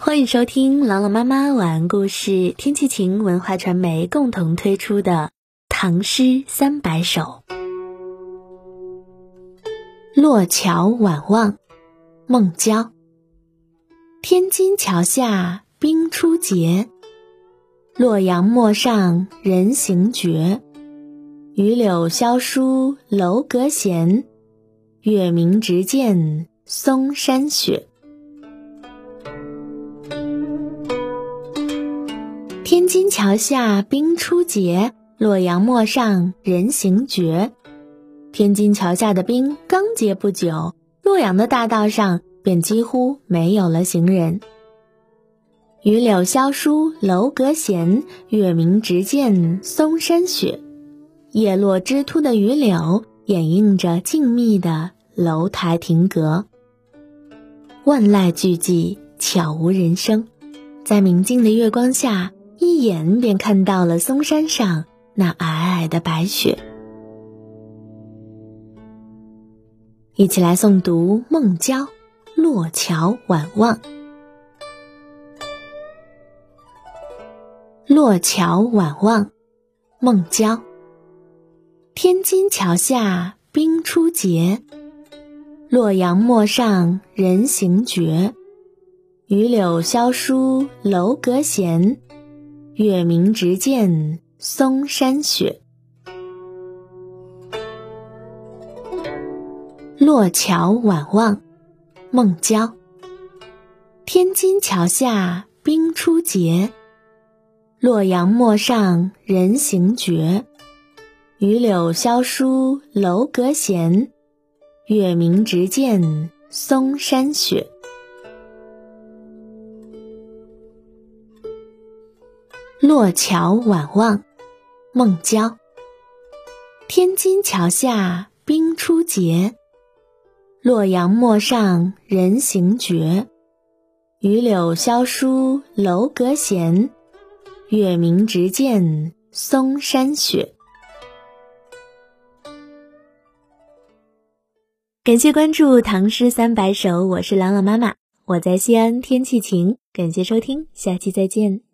欢迎收听朗朗妈妈晚安故事，天气晴文化传媒共同推出的《唐诗三百首》。洛桥晚望，孟郊。天津桥下冰初结，洛阳陌上人行绝。榆柳萧疏楼阁闲，月明直见嵩山雪。天津桥下冰初结，洛阳陌上人行绝。天津桥下的冰刚结不久，洛阳的大道上便几乎没有了行人。榆柳萧疏楼阁闲，月明直见嵩山雪。叶落枝秃的榆柳，掩映着静谧的楼台亭阁。万籁俱寂，悄无人声，在明净的月光下。一眼便看到了嵩山上那皑皑的白雪。一起来诵读孟郊《洛桥晚望》。《洛桥晚望》，孟郊。天津桥下冰初结，洛阳陌上人行绝。榆柳萧疏楼阁闲。月明直见嵩山雪。洛桥晚望，孟郊。天津桥下冰初结，洛阳陌上人行绝。榆柳萧疏楼阁闲，月明直见嵩山雪。洛桥晚望，孟郊。天津桥下冰初结，洛阳陌上人行绝。榆柳萧疏楼阁闲，月明直见嵩山雪。感谢关注《唐诗三百首》，我是朗朗妈妈，我在西安，天气晴。感谢收听，下期再见。